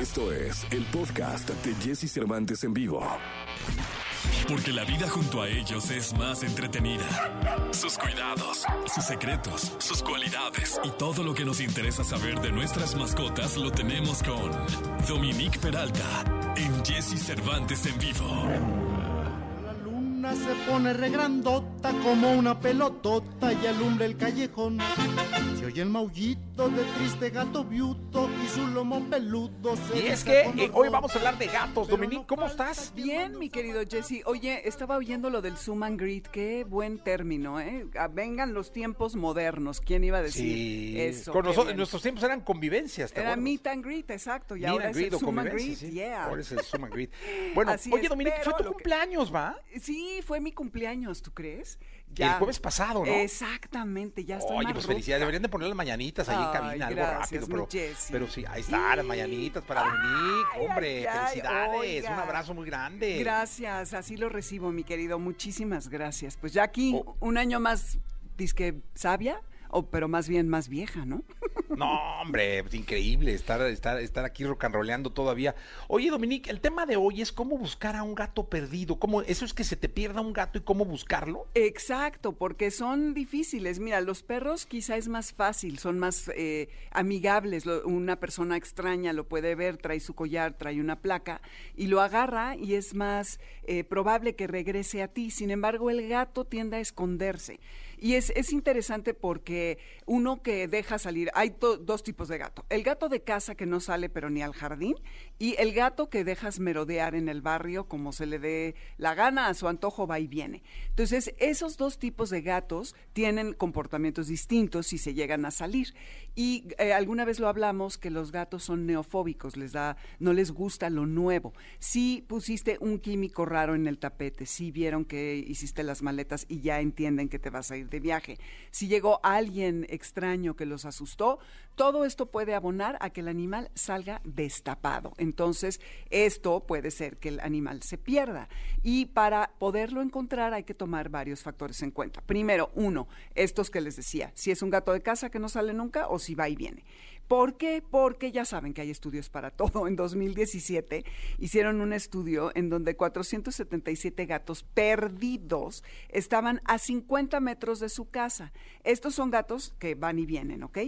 Esto es el podcast de Jesse Cervantes en vivo. Porque la vida junto a ellos es más entretenida. Sus cuidados, sus secretos, sus cualidades y todo lo que nos interesa saber de nuestras mascotas lo tenemos con Dominique Peralta en Jesse Cervantes en vivo. La luna se pone regrandota como una pelotota y alumbra el callejón. Se oye el maullito de triste gato viuto su lomo peludo se Y es que eh, hoy vamos a hablar de gatos. Dominique, ¿cómo estás? Bien, mi querido Jesse. Oye, estaba oyendo lo del Zoom and Greet. Qué buen término, ¿eh? Ah, Vengan los tiempos modernos. ¿Quién iba a decir Sí, eso? con nosotros, nuestros tiempos eran convivencias. ¿te Era acuerdas? meet and greet, exacto. Y Meet ahora and es el Zoom and Greet. sí. Yeah. Ahora es el Zoom and greet. Bueno, Así oye, Dominique, fue tu que- cumpleaños, ¿va? Sí, fue mi cumpleaños, ¿tú crees? El jueves pasado, ¿no? Exactamente, ya estoy Oye, pues felicidades. Deberían de poner las mañanitas ahí en Ay, cabina, algo rápido. Pero, pero sí, ahí está, las mañanitas para Dominique. Hombre, ay, felicidades. oiga. Un abrazo muy grande. Gracias, así lo recibo, mi querido. Muchísimas gracias. Pues ya aquí Oh. un año más, disque sabia, o pero más bien más vieja, ¿no? No, hombre, pues, increíble estar, estar, estar aquí rock and rolleando todavía. Oye, Dominique, el tema de hoy es cómo buscar a un gato perdido. ¿Cómo, eso es que se te pierda un gato y cómo buscarlo. Exacto, porque son difíciles. Mira, los perros quizá es más fácil, son más eh, amigables. Lo- una persona extraña lo puede ver, trae su collar, trae una placa y lo agarra y es más eh, probable que regrese a ti. Sin embargo, el gato tiende a esconderse. Y es, es interesante porque uno que deja salir, hay to- dos tipos de gato. El gato de casa que no sale pero ni al jardín y el gato que dejas merodear en el barrio como se le dé la gana, a su antojo va y viene. Entonces, esos dos tipos de gatos tienen comportamientos distintos si se llegan a salir. Y eh, alguna vez lo hablamos que los gatos son neofóbicos, les da, no les gusta lo nuevo. Si pusiste un químico raro en el tapete, si vieron que hiciste las maletas y ya entienden que te vas a ir de viaje, si llegó alguien extraño que los asustó, todo esto puede abonar a que el animal salga destapado. Entonces, esto puede ser que el animal se pierda. Y para poderlo encontrar hay que tomar varios factores en cuenta. Primero, uno, estos que les decía, si es un gato de casa que no sale nunca o si va y viene. ¿Por qué? Porque ya saben que hay estudios para todo. En 2017 hicieron un estudio en donde 477 gatos perdidos estaban a 50 metros de su casa. Estos son gatos que van y vienen, ¿ok?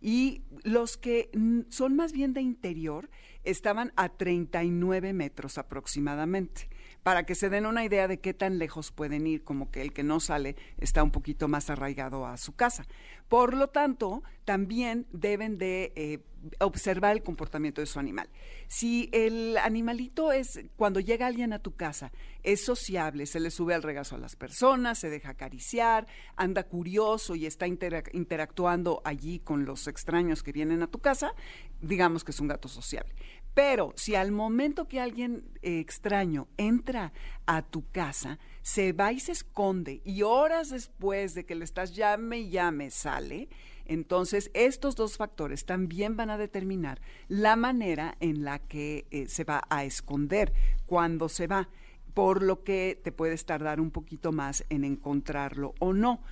Y los que son más bien de interior estaban a 39 metros aproximadamente. Para que se den una idea de qué tan lejos pueden ir, como que el que no sale está un poquito más arraigado a su casa. Por lo tanto, también deben de eh, observar el comportamiento de su animal. Si el animalito es, cuando llega alguien a tu casa, es sociable, se le sube al regazo a las personas, se deja acariciar, anda curioso y está interac- interactuando allí con los extraños que vienen a tu casa, digamos que es un gato sociable. Pero si al momento que alguien eh, extraño entra a tu casa, se va y se esconde y horas después de que le estás llame y llame sale, entonces estos dos factores también van a determinar la manera en la que eh, se va a esconder cuando se va, por lo que te puedes tardar un poquito más en encontrarlo o no.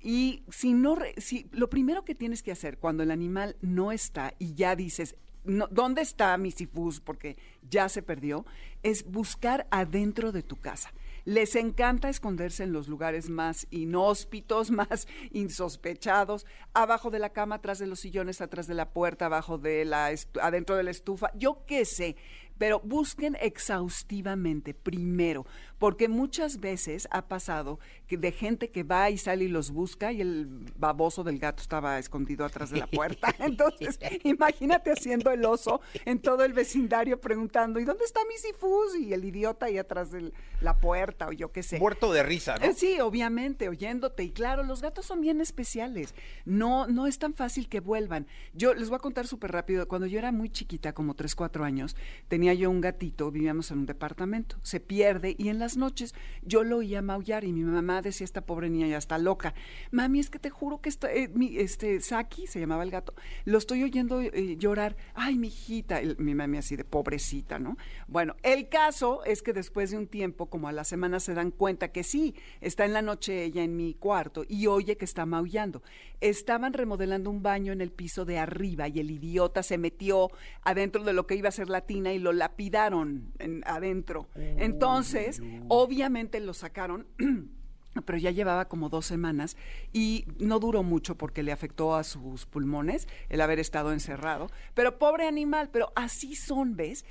Y si no, si, lo primero que tienes que hacer cuando el animal no está y ya dices, ¿dónde está mi sifus? Porque ya se perdió, es buscar adentro de tu casa. Les encanta esconderse en los lugares más inhóspitos, más insospechados, abajo de la cama, atrás de los sillones, atrás de la puerta, abajo de la adentro de la estufa, yo qué sé. Pero busquen exhaustivamente primero, porque muchas veces ha pasado que de gente que va y sale y los busca y el baboso del gato estaba escondido atrás de la puerta. Entonces, imagínate haciendo el oso en todo el vecindario preguntando, ¿y dónde está mi sifus? Y el idiota ahí atrás de la puerta o yo qué sé. Muerto de risa, ¿no? Eh, Sí, obviamente, oyéndote. Y claro, los gatos son bien especiales. No, no es tan fácil que vuelvan. Yo les voy a contar súper rápido. Cuando yo era muy chiquita, como 3, 4 años, tenía yo un gatito, vivíamos en un departamento. Se pierde y en las las noches yo lo oía maullar y mi mamá decía, esta pobre niña ya está loca. Mami, es que te juro que está, eh, mi, este, Saki, se llamaba el gato, lo estoy oyendo eh, llorar. Ay, mi hijita, mi mami así de pobrecita, ¿no? Bueno, el caso es que después de un tiempo, como a la semana, se dan cuenta que sí, está en la noche ella en mi cuarto y oye que está maullando. Estaban remodelando un baño en el piso de arriba y el idiota se metió adentro de lo que iba a ser la tina y lo lapidaron en, adentro. Entonces, obviamente lo sacaron. pero ya llevaba como dos semanas y no duró mucho porque le afectó a sus pulmones el haber estado encerrado. Pero pobre animal, pero así son, ¿ves?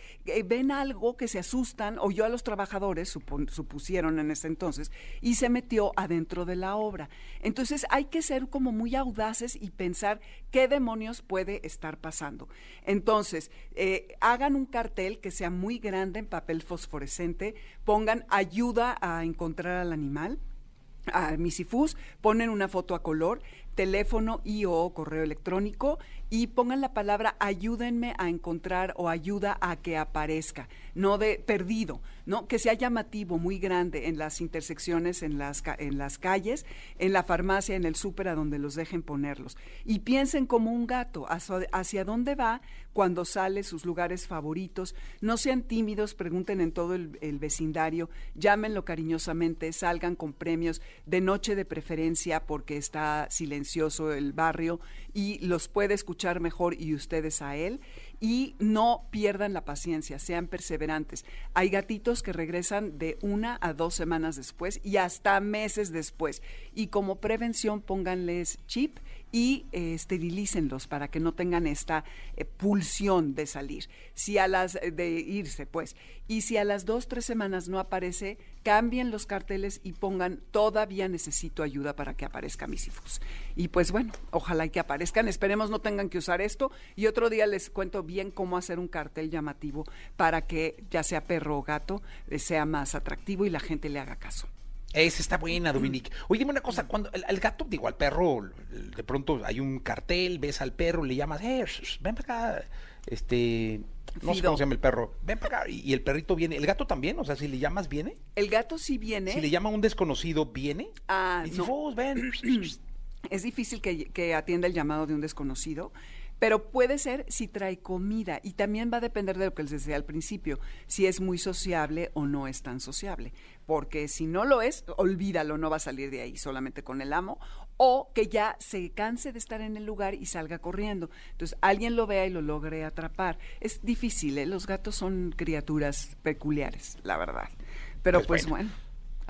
Ven algo que se asustan, o yo a los trabajadores, supusieron en ese entonces, y se metió adentro de la obra. Entonces hay que ser como muy audaces y pensar qué demonios puede estar pasando. Entonces, eh, hagan un cartel que sea muy grande en papel fosforescente, pongan ayuda a encontrar al animal a Misifus, ponen una foto a color, teléfono y o correo electrónico y pongan la palabra ayúdenme a encontrar o ayuda a que aparezca, no de perdido, ¿no? Que sea llamativo, muy grande en las intersecciones, en las, en las calles, en la farmacia, en el súper, a donde los dejen ponerlos. Y piensen como un gato, hacia, dónde va cuando sale, sus lugares favoritos. No sean tímidos, pregunten en todo el, el vecindario, llámenlo cariñosamente, salgan con premios, de noche de preferencia porque está silencioso el barrio y los puede escuchar mejor y ustedes a él y no pierdan la paciencia, sean perseverantes. Hay gatitos que regresan de una a dos semanas después y hasta meses después. Y como prevención pónganles chip y eh, esterilícenlos para que no tengan esta eh, pulsión de salir. Si a las eh, de irse, pues, y si a las dos tres semanas no aparece, cambien los carteles y pongan todavía necesito ayuda para que aparezca Misifus. Y pues bueno, ojalá que aparezcan. Esperemos no tengan que usar esto y otro día les cuento bien cómo hacer un cartel llamativo para que ya sea perro o gato sea más atractivo y la gente le haga caso. Esa está buena, Dominique. Oye, dime una cosa, cuando el, gato, digo, al perro, de pronto hay un cartel, ves al perro, le llamas, eh, ven para acá, este, no sé cómo se llama el perro, ven para acá, y, el perrito viene, ¿el gato también? O sea, si le llamas, ¿viene? El gato sí viene. Si le llama a un desconocido, ¿viene? Ah, y no. ven. Es difícil que, que atienda el llamado de un desconocido, pero puede ser si trae comida y también va a depender de lo que les decía al principio, si es muy sociable o no es tan sociable, porque si no lo es, olvídalo, no va a salir de ahí solamente con el amo, o que ya se canse de estar en el lugar y salga corriendo. Entonces, alguien lo vea y lo logre atrapar. Es difícil, ¿eh? los gatos son criaturas peculiares, la verdad. Pero pues, pues bueno.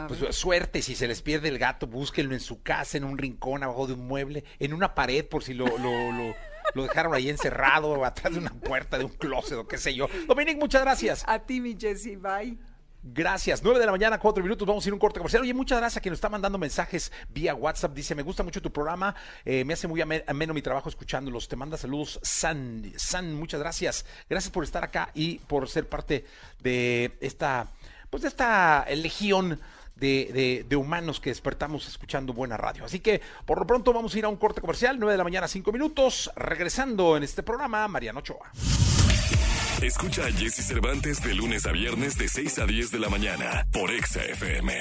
Pues suerte, si se les pierde el gato, búsquenlo en su casa, en un rincón, abajo de un mueble, en una pared, por si lo, lo, lo lo dejaron ahí encerrado atrás de una puerta de un closet o qué sé yo. Dominic, muchas gracias. A ti, mi Jessy, bye. Gracias. 9 de la mañana, cuatro minutos. Vamos a ir a un corte comercial. Oye, muchas gracias a quien nos está mandando mensajes vía WhatsApp. Dice, me gusta mucho tu programa. Eh, me hace muy ameno mi trabajo escuchándolos. Te manda saludos, San. San, muchas gracias. Gracias por estar acá y por ser parte de esta, pues de esta legión de, humanos que despertamos escuchando buena radio. Así que por lo pronto vamos a ir a un corte comercial, 9 de la mañana, 5 minutos. Regresando en este programa, Mariano Ochoa. Escucha a Jesse Cervantes de lunes a viernes de 6 a 10 de la mañana por Exa FM.